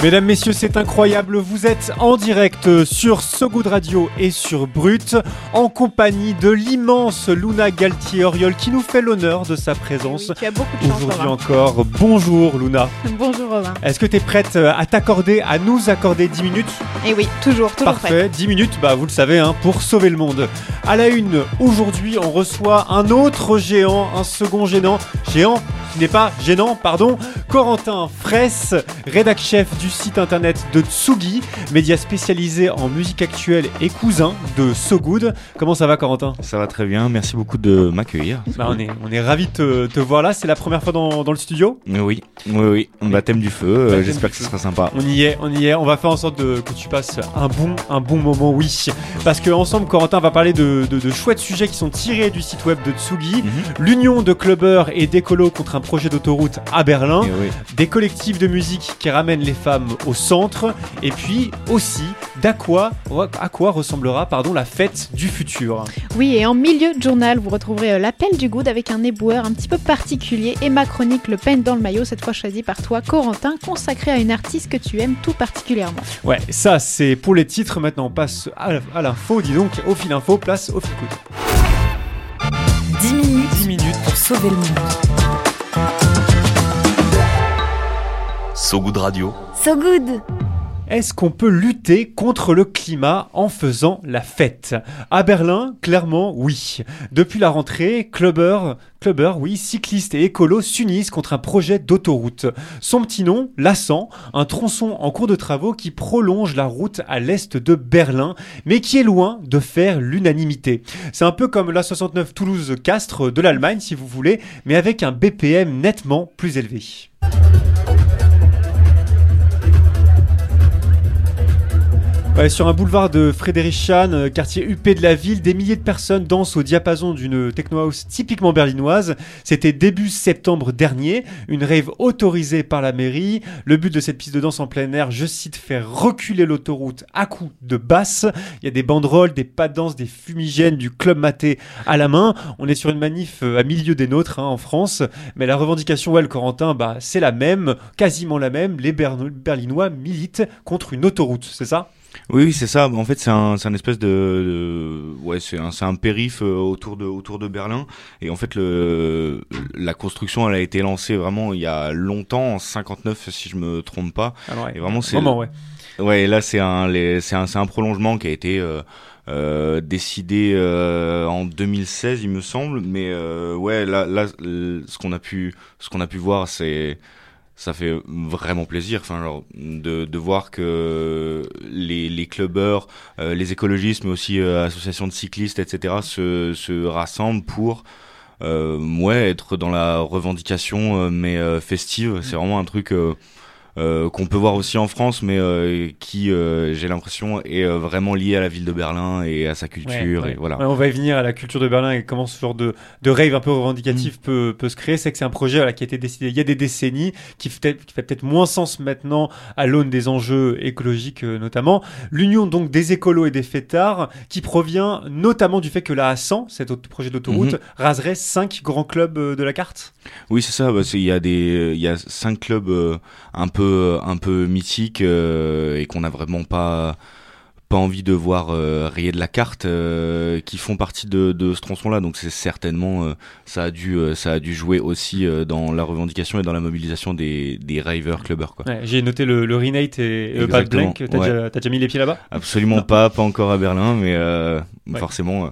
Mesdames, Messieurs, c'est incroyable. Vous êtes en direct sur So Good Radio et sur Brut, en compagnie de l'immense Luna Galtier-Oriol qui nous fait l'honneur de sa présence. Aujourd'hui encore. Bonjour Luna. Bonjour Romain. Est-ce que tu es prête euh, à t'accorder, à nous accorder 10 minutes? Et oui, toujours, toujours prête. Parfait, 10 minutes, bah vous le savez, hein, pour sauver le monde. À la une, aujourd'hui, on reçoit un autre géant, un second gênant, géant qui n'est pas gênant, pardon, Corentin Fraisse, rédac chef du site internet de Tsugi, média spécialisé en musique actuelle et cousin de So Good. Comment ça va, Corentin? Ça va très bien, merci beaucoup de m'accueillir. Bah, on est, on est ravis de te, te voir là, c'est la première fois dans, dans le studio? Oui, oui, oui, baptême du feu, euh, j'espère du que ce sera sympa. On y est, on y est. On va faire en sorte de, que tu passes un bon, un bon moment, oui. Parce que ensemble, Corentin va parler de, de, de chouettes sujets qui sont tirés du site web de Tsugi. Mhm. L'union de clubbers et d'écolos contre un projet d'autoroute à Berlin. Oui. Des collectifs de musique qui ramènent les femmes au centre. Et puis aussi, d'à quoi, à quoi ressemblera pardon, la fête du futur. Oui, et en milieu de journal, vous retrouverez euh, l'appel du good avec un éboueur un petit peu particulier et ma chronique Le Pen dans le maillot, cette fois choisie par toi, Corentin, consacrée à une artiste que tu aimes tout particulièrement. Ouais, ça c'est pour les titres. Maintenant, on passe à, à l'info. Dis donc, au fil info, place au fil coup. 10 minutes, 10 minutes pour sauver le monde. So Good Radio. So Good Est-ce qu'on peut lutter contre le climat en faisant la fête? À Berlin, clairement, oui. Depuis la rentrée, clubbers, clubbers, oui, cyclistes et écolos s'unissent contre un projet d'autoroute. Son petit nom, l'Assan, un tronçon en cours de travaux qui prolonge la route à l'est de Berlin, mais qui est loin de faire l'unanimité. C'est un peu comme la 69 Toulouse-Castres de l'Allemagne, si vous voulez, mais avec un BPM nettement plus élevé. Sur un boulevard de Friedrichshain, euh, quartier huppé de la ville, des milliers de personnes dansent au diapason d'une techno house typiquement berlinoise. C'était début septembre dernier, une rave autorisée par la mairie. Le but de cette piste de danse en plein air, je cite, faire reculer l'autoroute à coups de basse. Il y a des banderoles, des pas de danse, des fumigènes, du club maté à la main. On est sur une manif euh, à milieu des nôtres hein, en France, mais la revendication, ouais, Corentin, bah, c'est la même, quasiment la même. Les Berlinois militent contre une autoroute, c'est ça? Oui, oui, c'est ça. En fait, c'est un, c'est un espèce de, de- ouais, c'est un, c'est un périph euh, autour de, autour de Berlin. Et en fait, le, la construction, elle a été lancée vraiment il y a longtemps, en 59, si je me trompe pas. Alors, ouais, Et vraiment, c'est ouais. Ouais, et là c'est un, c'est un, c'est un prolongement qui a été euh, euh, décidé euh, en 2016, il me semble. Mais euh, ouais, là, là, ce qu'on a pu, ce qu'on a pu voir, c'est ça fait vraiment plaisir, enfin, genre, de, de voir que les, les clubbers, euh, les écologistes, mais aussi euh, associations de cyclistes, etc., se, se rassemblent pour euh, ouais, être dans la revendication, euh, mais euh, festive. C'est vraiment un truc qu'on peut voir aussi en France, mais euh, qui, euh, j'ai l'impression, est euh, vraiment lié à la ville de Berlin et à sa culture. Ouais, ouais. Et voilà. Ouais, on va y venir à la culture de Berlin et comment ce genre de, de rave un peu revendicatif Mm. peut, peut se créer. C'est que c'est un projet voilà, qui a été décidé il y a des décennies, qui fait, qui fait peut-être moins sens maintenant à l'aune des enjeux écologiques euh, notamment. L'union donc des écolos et des fêtards qui provient notamment du fait que la A100, cet autre projet d'autoroute, Mhm. raserait cinq grands clubs euh, de la carte? Oui, c'est ça. bah, Il y a des, il y a cinq clubs euh, un peu, un peu mythiques euh, et qu'on n'a vraiment pas, pas envie de voir euh, rayer de la carte, euh, qui font partie de, de ce tronçon-là. Donc c'est certainement, euh, ça a dû, ça a dû jouer aussi dans la revendication et dans la mobilisation des, des ravers clubbers, quoi. Ouais, J'ai noté le, le Renate et Exactement, Blank. T'as ouais. déjà, mis les pieds là-bas? Absolument Non. pas, pas encore à Berlin, mais Ouais. forcément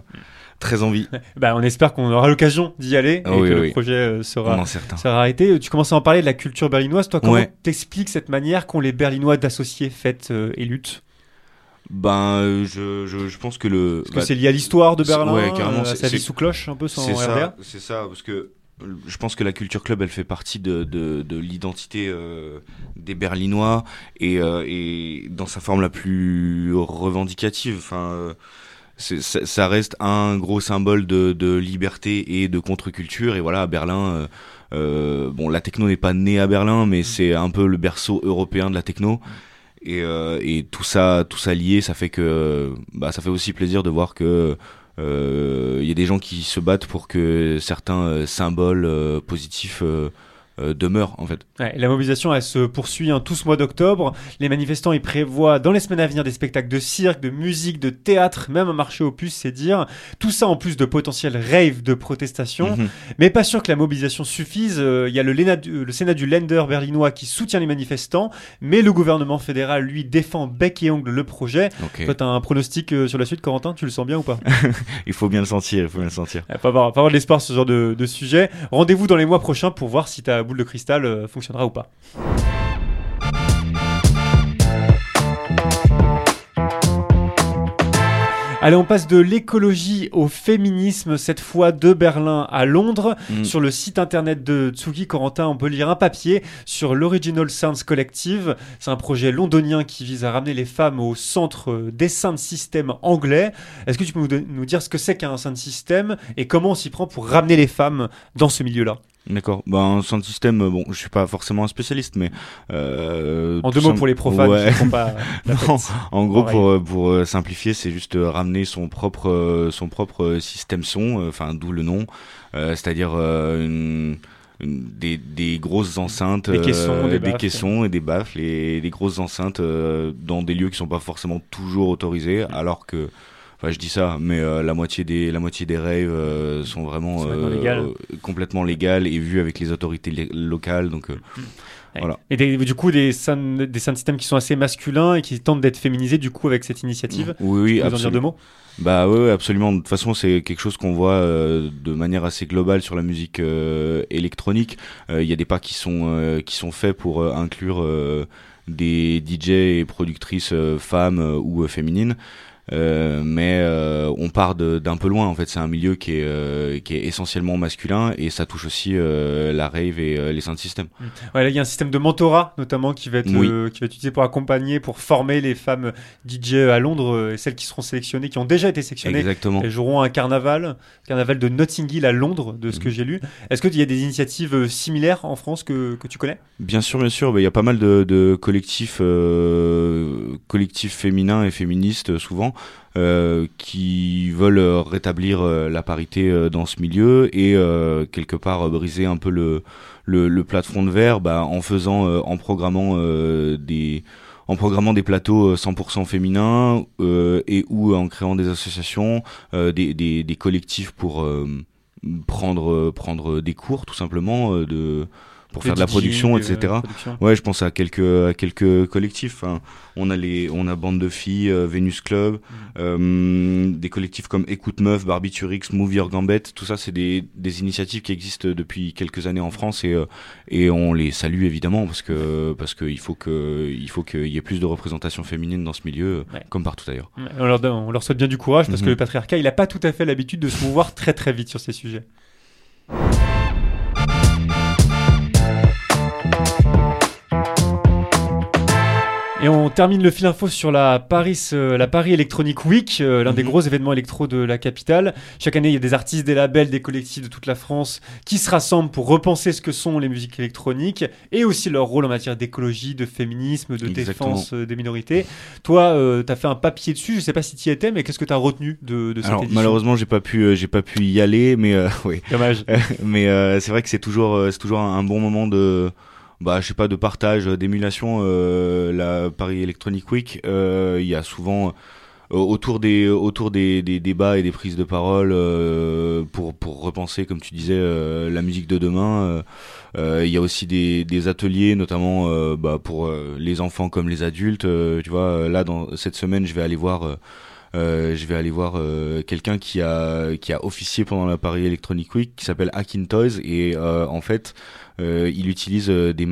très envie. bah, On espère qu'on aura l'occasion d'y aller et oui, que le projet euh, sera, On en certain. Ça a arrêté. Tu commences à en parler de la culture berlinoise. Toi, comment Ouais. t'expliques cette manière qu'ont les Berlinois d'associer fête euh, et lutte Ben, euh, je, je, je pense que le. Parce que bah, c'est lié à l'histoire de Berlin, ouais, carrément, euh, sa vie sous cloche, un peu sans C'est ça, c'est ça, parce que je pense que la culture club, elle fait partie de, de, de l'identité euh, des Berlinois et, euh, et dans sa forme la plus revendicative. Enfin, ça, ça reste un gros symbole de, de liberté et de contre-culture. Et voilà, à Berlin, euh, euh, bon, la techno n'est pas née à Berlin, mais c'est un peu le berceau européen de la techno. Et, euh, et tout ça, tout ça lié, ça fait que, bah, ça fait aussi plaisir de voir que euh, il y a des gens qui se battent pour que certains euh, symboles euh, positifs euh, euh, demeurent en fait. Ouais, la mobilisation, elle se poursuit hein, tout ce mois d'octobre. Les manifestants, ils prévoient dans les semaines à venir des spectacles de cirque, de musique, de théâtre, même un marché aux puces, c'est dire. Tout ça en plus de potentiels raves de protestation. Mhm. Mais pas sûr que la mobilisation suffise. Euh, Il y a le, Léna- du- le Sénat du Länder berlinois qui soutient les manifestants, mais le gouvernement fédéral, lui, défend bec et ongle le projet. Ok. Toi, t'as un pronostic euh, sur la suite, Corentin? Tu le sens bien ou pas? Il faut bien le sentir, il faut bien le sentir. Il faut avoir, faut avoir de l'espoir sur ce genre de, de sujet. Rendez-vous dans les mois prochains pour voir si ta boule de cristal euh, fonctionnera ou pas. Allez, on passe de l'écologie au féminisme, cette fois de Berlin à Londres. Mm. Sur le site internet de Tsugi Corentin, on peut lire un papier sur l'Original Sounds Collective. C'est un projet londonien qui vise à ramener les femmes au centre euh, des sound systems anglais. Est-ce que tu peux nous, dire ce que c'est qu'un sound system et comment on s'y prend pour ramener les femmes dans ce milieu-là? D'accord. Ben, sound system, euh, bon, je suis pas forcément un spécialiste, mais euh, En deux mots simple- pour les profanes Ouais. qui font pas la Non, en gros, pour, euh, pour euh, simplifier, c'est juste ramener son propre, son propre système son, enfin d'où le nom, euh, c'est-à-dire euh, une, des, des grosses enceintes, Des caissons, des baffles. caissons et des baffles, et des grosses enceintes euh, dans des lieux qui sont pas forcément toujours autorisés, alors que, enfin je dis ça, mais euh, la moitié des, la moitié des raves euh, sont vraiment légales. complètement légales et vues avec les autorités locales, donc. euh, Ouais. Voilà. Et des- du coup, des sound, des sound systems qui sont assez masculins et qui tentent d'être féminisés du coup avec cette initiative. Oui, oui, Tu peux nous en dire deux absolument. mots? Bah ouais, absolument. De toute façon, c'est quelque chose qu'on voit euh, de manière assez globale sur la musique euh, électronique. Euh, Il y a des pas qui sont euh, qui sont faits pour euh, inclure euh, des DJ et productrices euh, femmes euh, ou euh, féminines. Euh, mais euh, on part d'un peu loin en fait c'est un milieu qui est euh, qui est essentiellement masculin et ça touche aussi euh, la rave et euh, les sound systems Ouais, là, il y a un système de mentorat notamment qui va être, Oui. euh, qui va être utilisé pour accompagner, pour former les femmes DJ à Londres et celles qui seront sélectionnées, qui ont déjà été sélectionnées. exactement Elles joueront un carnaval, carnaval de Notting Hill à Londres, de ce que Mhm. j'ai lu. Est-ce qu'il y a des initiatives similaires en France que, que tu connais? Bien sûr, bien sûr. Bah, Il y a pas mal de, de collectifs, euh, collectifs féminins et féministes souvent euh, qui veulent euh, rétablir euh, la parité dans ce milieu et quelque part briser un peu le le, le plafond de verre bah, en faisant, en programmant des en programmant des plateaux euh, 100% féminins et ou en créant des associations, des, des, des collectifs pour prendre prendre des cours tout simplement de pour faire de la production, euh, etc. production. Ouais, je pense à quelques à quelques collectifs. hein. On a les on a bande de filles, euh, Venus Club, Mm. euh, des collectifs comme Écoute Meuf, Barbiturix, Move Your Gambette. Tout ça, c'est des des initiatives qui existent depuis quelques années en France et euh, et on les salue évidemment parce que parce que il faut que il faut qu'il y ait plus de représentation féminine dans ce milieu, Ouais. comme partout ailleurs. On leur, donne- on leur souhaite bien du courage parce que Mhm. le patriarcat, il n'a pas tout à fait l'habitude de se mouvoir très très vite sur ces sujets. Et on termine le fil info sur la Paris, euh, la Paris Electronic Week, euh, l'un des Mhm. gros événements électro de la capitale. Chaque année, il y a des artistes, des labels, des collectifs de toute la France qui se rassemblent pour repenser ce que sont les musiques électroniques et aussi leur rôle en matière d'écologie, de féminisme, de Exactement. défense euh, des minorités. Toi, tu as fait un papier dessus, je sais pas si tu y étais, mais qu'est-ce que tu as retenu de, de cette Alors édition? malheureusement, j'ai pas pu j'ai pas pu y aller, mais oui. Dommage. mais c'est vrai que c'est toujours c'est toujours un, un bon moment de bah je sais pas de partage euh, d'émulation euh, la Paris Electronic Week euh, il y a souvent euh, autour des autour des, des débats et des prises de parole euh, pour pour repenser comme tu disais euh, la musique de demain il y a aussi des, des ateliers notamment bah, pour les enfants comme les adultes tu vois là dans cette semaine je vais aller voir je vais aller voir euh, quelqu'un qui a qui a officié pendant la Paris Electronic Week qui s'appelle Akin Toys et euh, en fait euh, il utilise euh, des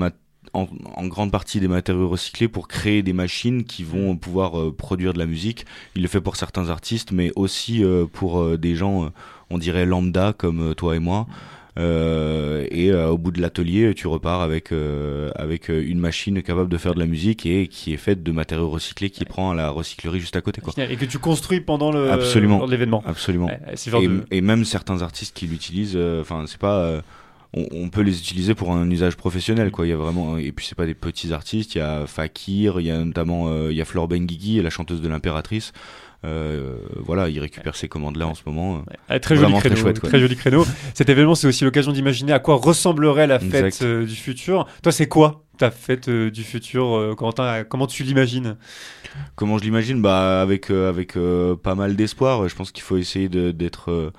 en, grande partie des matériaux recyclés pour créer des machines qui vont pouvoir euh, produire de la musique. Il le fait pour certains artistes, mais aussi euh, pour euh, des gens, euh, on dirait lambda comme euh, toi et moi. Euh, et euh, au bout de l'atelier, tu repars avec euh, avec une machine capable de faire de la musique et qui est faite de matériaux recyclés qui prend à la recyclerie juste à côté. Quoi. Et que tu construis pendant le Absolument. l'événement. Absolument. Ouais, Et, de- et même certains artistes qui l'utilisent, enfin c'est pas, on, on peut les utiliser pour un usage professionnel quoi. Il y a vraiment, et puis c'est pas des petits artistes. Il y a Fakir, il y a notamment, euh, il y a Flore Benguigui, la chanteuse de l'impératrice. Euh, voilà, il récupère ces commandes là en ce moment. Ah, très joli créneau. très chouette, quoi. très joli créneau. Cet événement, c'est aussi l'occasion d'imaginer à quoi ressemblerait la fête euh, du futur. Toi, c'est quoi ta fête euh, du futur, Corentin Comment tu l'imagines? Comment je l'imagine? Bah avec avec pas mal d'espoir. Je pense qu'il faut essayer d'être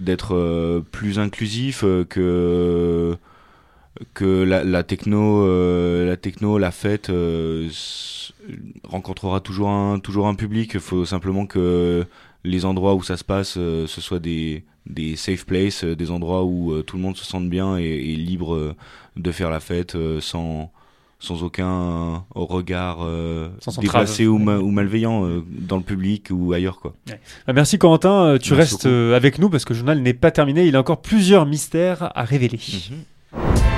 d'être plus inclusif que que la, la techno euh, la techno la fête euh, rencontrera toujours un toujours un public. Il faut simplement que les endroits où ça se passe euh, ce soit des des safe places, des endroits où tout le monde se sente bien et, et libre de faire la fête sans sans aucun regard euh, Sans déplacé ou, ma- ou malveillant euh, dans le public ou ailleurs quoi. Ah, Merci Corentin, Euh, tu Merci restes avec nous parce que le journal n'est pas terminé. Il a encore plusieurs mystères à révéler. Et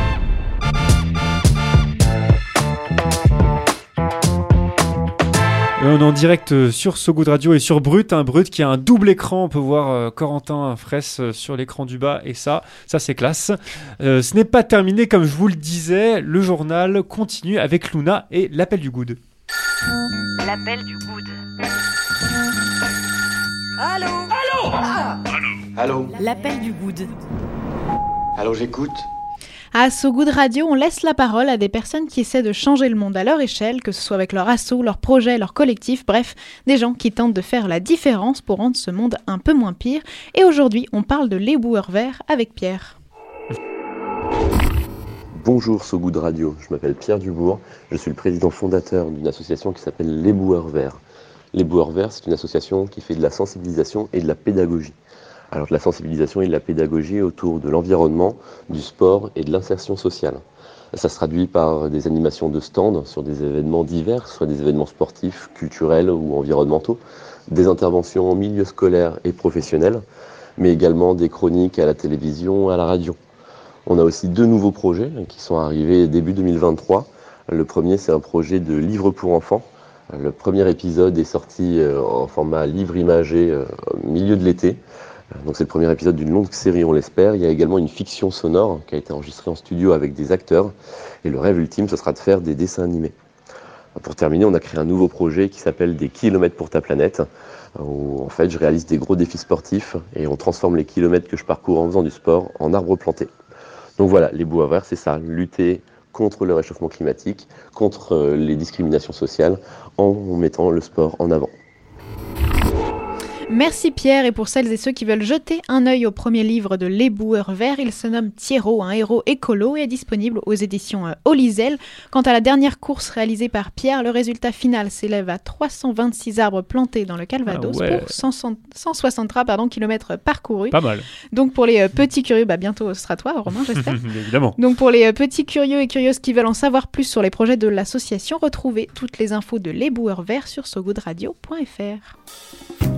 on est en direct euh, sur So Good Radio et sur Brut, un Brut qui a un double écran. On peut voir euh, Corentin Fraisse euh, sur l'écran du bas et ça, ça c'est classe. Euh, ce n'est pas terminé, comme je vous le disais. Le journal continue avec Luna et l'appel du good. L'appel du good. Allô? L'appel du good. Allô, j'écoute À So Good Radio, on laisse la parole à des personnes qui essaient de changer le monde à leur échelle, que ce soit avec leur assaut, leur projet, leur collectif, bref, des gens qui tentent de faire la différence pour rendre ce monde un peu moins pire. Et aujourd'hui, on parle de l'éboueur vert avec Pierre. Bonjour So Good Radio, je m'appelle Pierre Dubourg, je suis le président fondateur d'une association qui s'appelle Les Boueurs Verts. Les Boueurs Verts, c'est une association qui fait de la sensibilisation et de la pédagogie. Alors de la sensibilisation et de la pédagogie autour de l'environnement, du sport et de l'insertion sociale. Ça se traduit par des animations de stand sur des événements divers, soit des événements sportifs, culturels ou environnementaux, des interventions en milieu scolaire et professionnel, mais également des chroniques à la télévision, à la radio. On a aussi deux nouveaux projets qui sont arrivés début 2023. Le premier, c'est un projet de livre pour enfants. Le premier épisode est sorti euh, en format livre imagé euh, au milieu de l'été. Donc c'est le premier épisode d'une longue série, on l'espère. Il y a également une fiction sonore qui a été enregistrée en studio avec des acteurs. Et le rêve ultime, ce sera de faire des dessins animés. Pour terminer, on a créé un nouveau projet qui s'appelle Des kilomètres pour ta planète, où en fait je réalise des gros défis sportifs et on transforme les kilomètres que je parcours en faisant du sport en arbres plantés. Donc voilà, les bouts à verre, c'est ça, lutter contre le réchauffement climatique, contre euh, les discriminations sociales, en mettant le sport en avant. Merci Pierre, et pour celles et ceux qui veulent jeter un œil au premier livre de L'éboueur vert, il se nomme Thierrot, un héros écolo, et est disponible aux éditions euh, Olizel. Quant à la dernière course réalisée par Pierre, le résultat final s'élève à 326 arbres plantés dans le Calvados Ah ouais. pour 100 163 pardon, kilomètres parcourus. Pas mal. Donc pour les euh, petits curieux, bah bientôt ce sera toi Romain j'espère. Évidemment. Donc pour les euh, petits curieux et curieuses qui veulent en savoir plus sur les projets de l'association, retrouvez toutes les infos de l'éboueur vert sur sogoodradio.fr.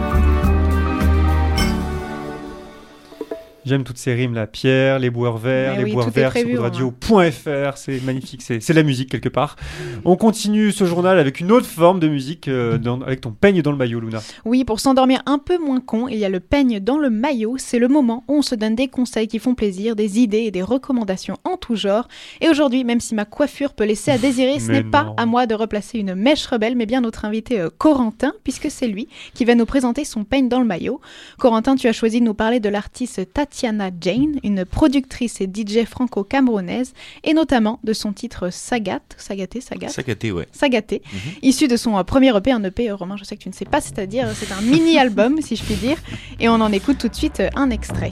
J'aime toutes ces rimes là. Pierre, les boueurs verts, Mais les oui, boueurs verts, prévu, radio.fr, c'est magnifique, c'est la musique quelque part. On continue ce journal avec une autre forme de musique, euh, dans- avec ton peigne dans le maillot, Luna. Oui, pour s'endormir un peu moins con, il y a le peigne dans le maillot. C'est le moment où on se donne des conseils qui font plaisir, des idées et des recommandations en tout genre. Et aujourd'hui, même si ma coiffure peut laisser à désirer, ce n'est pas à moi de replacer une mèche rebelle, mais bien notre invité euh, Corentin, puisque c'est lui qui va nous présenter son peigne dans le maillot. Corentin, tu as choisi de nous parler de l'artiste Tatiana Jane, une productrice et DJ franco-camerounaise, et notamment de son titre Sagat, Sagaté, Sagat? Sagaté, ouais. Sagaté, Mhm. issu de son euh, premier EP, un EP, euh, Romain, je sais que tu ne sais pas, c'est-à-dire euh, c'est un mini-album, si je puis dire, et on en écoute tout de suite un extrait.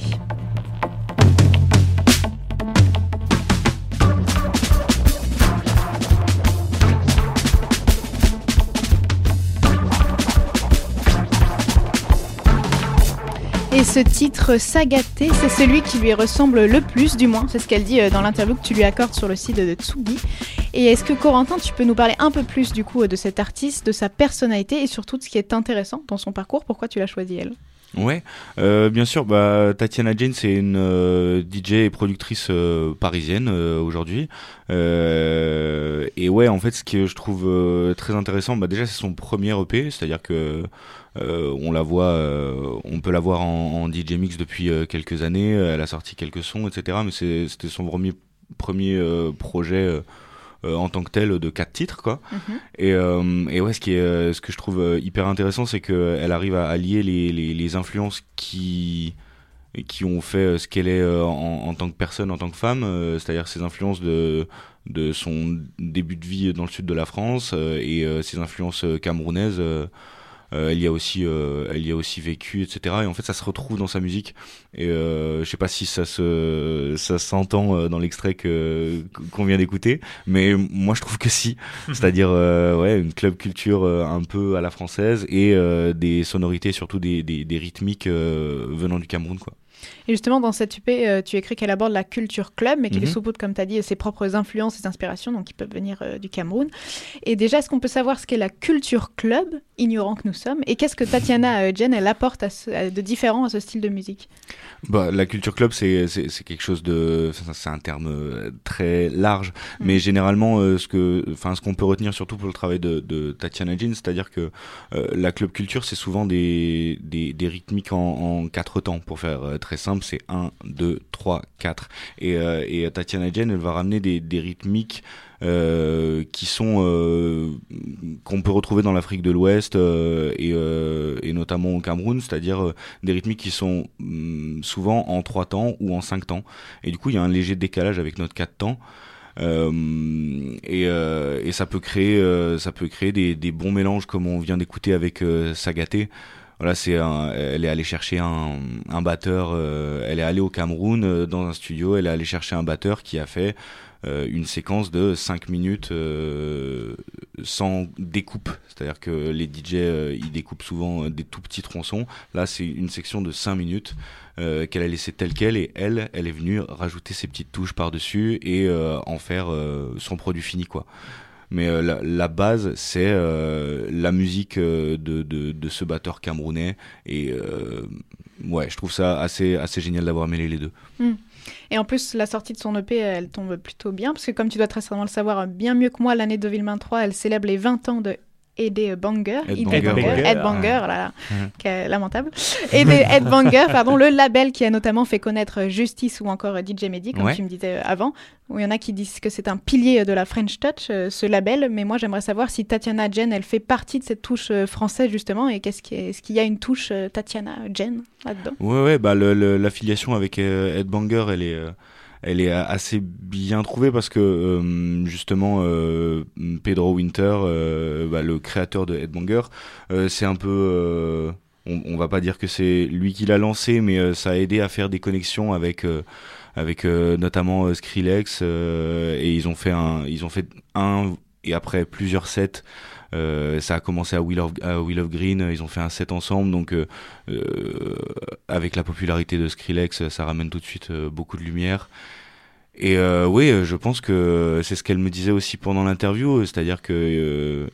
Et ce titre Sagaté, c'est celui qui lui ressemble le plus, du moins, c'est ce qu'elle dit euh, dans l'interview que tu lui accordes sur le site de Tsugi. Et est-ce que Corentin, tu peux nous parler un peu plus du coup de cet artiste, de sa personnalité et surtout de ce qui est intéressant dans son parcours? Pourquoi tu l'as choisi elle? Ouais, euh, bien sûr. Bah, Tatiana Jane, c'est une euh, DJ et productrice parisienne aujourd'hui. Et ouais, en fait, ce que je trouve très intéressant, bah déjà, c'est son premier EP, c'est-à-dire que on la voit, euh, on peut la voir en, en DJ mix depuis euh, quelques années. Elle a sorti quelques sons, etc. Mais c'était son premier premier euh, projet. euh, euh, en tant que tel de quatre titres quoi et, euh, et ouais ce qui est euh, ce que je trouve euh, hyper intéressant c'est que elle arrive à allier les, les, les influences qui qui ont fait euh, ce qu'elle est euh, en, en tant que personne en tant que femme euh, c'est-à-dire ses influences de de son début de vie dans le sud de la France euh, et euh, ses influences euh, camerounaises euh, elle y a aussi euh, elle y a aussi vécu etc et en fait ça se retrouve dans sa musique. Et euh, je sais pas si ça se ça s'entend euh, dans l'extrait que qu'on vient d'écouter. Mais moi je trouve que si. C'est-à-dire euh, ouais une club culture un peu à la française et euh, des sonorités surtout des des, des rythmiques euh, venant du Cameroun quoi Et justement, dans cette UP, euh, tu écris qu'elle aborde la culture club, mais qu'elle Mhm. sous comme tu as dit, ses propres influences, ses inspirations, donc qui peuvent venir euh, du Cameroun. Et déjà, est-ce qu'on peut savoir ce qu'est la culture club, ignorant que nous sommes, et qu'est-ce que Tatiana euh, Jen, elle apporte à ce- à- de différent à ce style de musique? Bah, la culture club, c'est quelque chose de, c'est un terme très large, mais généralement, euh, ce qu'on peut retenir surtout pour le travail de, de Tatiana Jean, c'est-à-dire que la club culture, c'est souvent des, des des rythmiques en, en quatre temps. Pour faire euh, très simple, c'est 1, 2, 3, 4. Et, euh, et Tatiana Jean, elle va ramener des, des rythmiques euh, qui sont euh, qu'on peut retrouver dans l'Afrique de l'Ouest et, notamment au Cameroun, c'est-à-dire des rythmiques qui sont hum, souvent en trois temps ou en cinq temps. Et du coup, il y a un léger décalage avec notre quatre temps. Et, et ça peut créer, ça peut créer des, des bons mélanges comme on vient d'écouter avec Sagaté. Voilà, c'est elle est allée chercher un, batteur. euh, elle est allée au Cameroun euh, dans un studio. Elle est allée chercher un batteur qui a fait euh, une séquence de 5 minutes sans découpe. C'est-à-dire que les DJ ils découpent souvent des tout petits tronçons. Là, c'est une section de 5 minutes qu'elle a laissé telle quelle et elle, elle est venue rajouter ses petites touches par-dessus et en faire son produit fini quoi. Mais euh, la, base, c'est euh, la musique euh, de, de, ce batteur camerounais. Et ouais, je trouve ça assez, assez génial d'avoir mêlé les deux. Hmm. Et en plus, la sortie de son EP, elle tombe plutôt bien, parce que comme tu dois très certainement le savoir bien mieux que moi, l'année 2023, elle célèbre les 20 ans de Ed Banger. Ed Ed Banger, Banger. Ed Banger, là, là, Mhm. quel- lamentable. Et de Ed Banger, pardon, le label qui a notamment fait connaître Justice ou encore DJ Mehdi, comme Ouais. tu me disais euh, avant, où il y en a qui disent que c'est un pilier de la French Touch, euh, ce label, mais moi j'aimerais savoir si Tatiana Jen, elle fait partie de cette touche euh, française justement, et qu'est-ce qui est- est-ce qu'il y a une touche euh, Tatiana Jen là-dedans? Ouais, ouais, bah l'affiliation avec euh, Ed Banger, elle est, euh, elle est assez bien trouvée parce que euh, justement euh, Pedro Winter, euh, bah, le créateur de Ed Banger, euh, c'est un peu, euh, on, on va pas dire que c'est lui qui l'a lancé, mais ça a aidé à faire des connexions avec. avec notamment Skrillex et ils ont fait un ils ont fait un et après plusieurs sets ça a commencé à Wheel of, Green, ils ont fait un set ensemble, donc euh, euh, avec la popularité de Skrillex, ça ramène tout de suite euh, beaucoup de lumière. Et euh, oui, euh, je pense que c'est ce qu'elle me disait aussi pendant l'interview, c'est-à-dire que euh,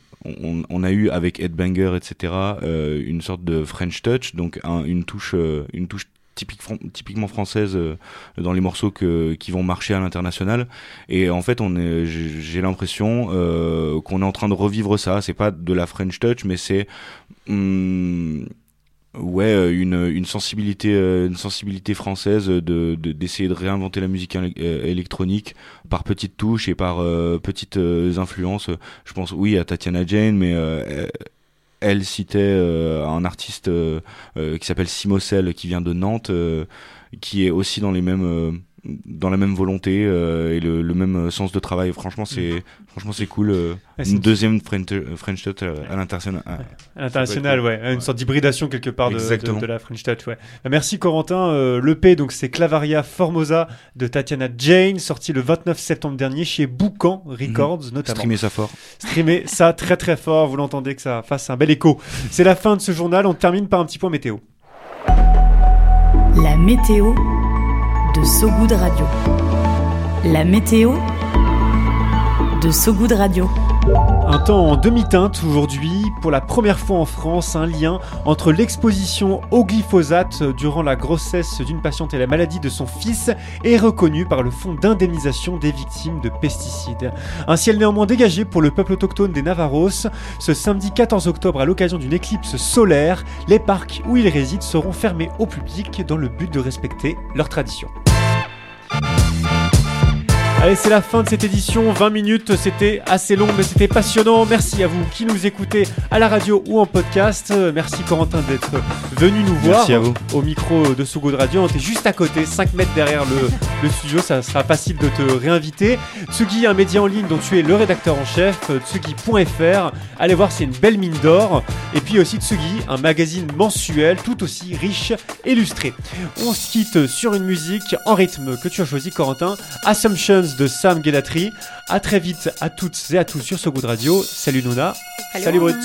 on, a eu avec Ed Banger, etc., euh, une sorte de French touch, donc un- une touche, euh, une touche typique, typiquement française euh, dans les morceaux que, qui vont marcher à l'international. Et en fait, j'ai l'impression euh, qu'on est en train de revivre ça. C'est pas de la French touch, mais c'est hum, ouais euh, une, une sensibilité une française de de- d'essayer de, réinventer la musique éle- électronique par petites touches et par petites influences. Je pense oui à Tatiana Jane, mais elle citait euh, un artiste euh, euh, qui s'appelle Simocel qui vient de Nantes qui est aussi dans les mêmes dans la même volonté euh, et le, le même sens de travail. Franchement c'est franchement c'est cool euh, une deuxième French, French Touch à, à l'international à- À l'international, ouais, une sorte d'hybridation quelque part de, de, la French Touch, ouais. Bah, merci Corentin. Euh, L'EP, donc c'est Clavaria Formosa de Tatiana Jane, sorti le 29 septembre dernier chez Boucan Records, notamment. streamer ça fort. Streamer ça très très fort, vous l'entendez que ça fasse un bel écho. C'est la fin de ce journal, on termine par un petit point météo. La météo de Radio. La météo de de So Good Radio. Un temps en demi-teinte aujourd'hui, pour la première fois en France, un lien entre l'exposition au glyphosate durant la grossesse d'une patiente et la maladie de son fils est reconnu par le Fonds d'indemnisation des victimes de pesticides. Un ciel néanmoins dégagé pour le peuple autochtone des Navarros. Ce samedi 14 octobre, à l'occasion d'une éclipse solaire, les parcs où ils résident seront fermés au public dans le but de respecter leurs traditions. Allez, c'est la fin de cette édition. 20 minutes, c'était assez long, mais c'était passionnant. Merci à vous qui nous écoutez à la radio ou en podcast. Merci Corentin d'être venu nous voir Merci à vous. au micro de Sogo de Radio. On était juste à côté, 5 mètres derrière le, le studio. Ça sera facile de te réinviter. Tsugi, un média en ligne dont tu es le rédacteur en chef, tsugi.fr. Allez voir, c'est une belle mine d'or. Et puis aussi Tsugi, un magazine mensuel tout aussi riche, illustré. On se quitte sur une musique en rythme que tu as choisi, Corentin. Assumptions de Sam Guedatri. À très vite à toutes et à tous sur So Good Radio. Salut Nouna. Salut, Salut. Brut.